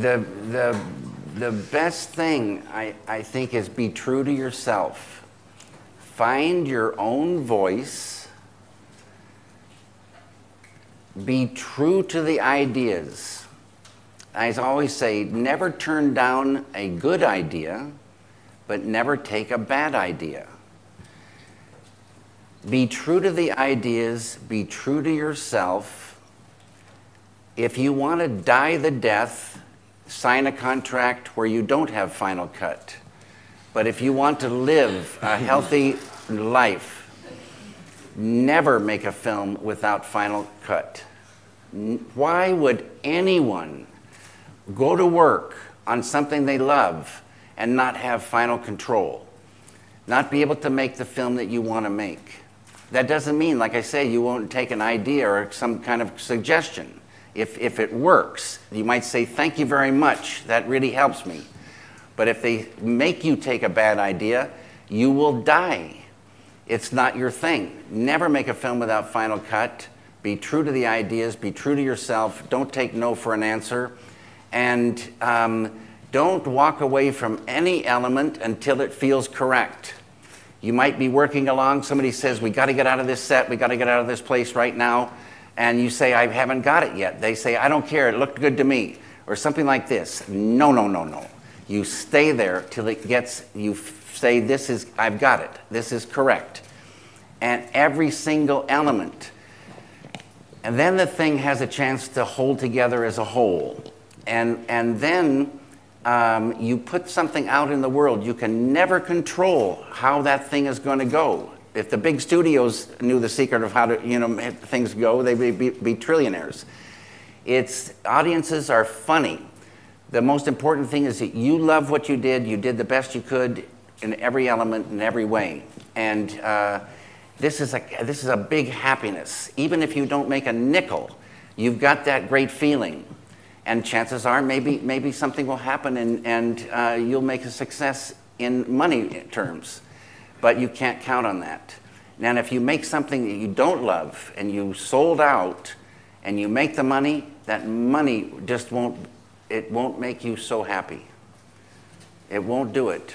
the, the, the best thing I, I think is be true to yourself. Find your own voice. Be true to the ideas. I always say, never turn down a good idea, but never take a bad idea. Be true to the ideas, be true to yourself. If you want to die the death, sign a contract where you don't have final cut. But if you want to live a healthy life, never make a film without final cut. Why would anyone go to work on something they love and not have final control? Not be able to make the film that you want to make? That doesn't mean, like I say, you won't take an idea or some kind of suggestion. If, if it works, you might say, Thank you very much, that really helps me. But if they make you take a bad idea, you will die. It's not your thing. Never make a film without final cut. Be true to the ideas, be true to yourself. Don't take no for an answer. And um, don't walk away from any element until it feels correct. You might be working along, somebody says, We got to get out of this set, we got to get out of this place right now. And you say, I haven't got it yet. They say, I don't care, it looked good to me. Or something like this. No, no, no, no. You stay there till it gets, you say, This is, I've got it, this is correct. And every single element. And then the thing has a chance to hold together as a whole. And, and then um, you put something out in the world, you can never control how that thing is going to go. If the big studios knew the secret of how to, you know, things go, they'd be, be, be trillionaires. It's audiences are funny. The most important thing is that you love what you did. You did the best you could in every element, in every way, and uh, this is a this is a big happiness. Even if you don't make a nickel, you've got that great feeling and chances are maybe, maybe something will happen and, and uh, you'll make a success in money terms. But you can't count on that. And if you make something that you don't love and you sold out and you make the money, that money just won't, it won't make you so happy. It won't do it.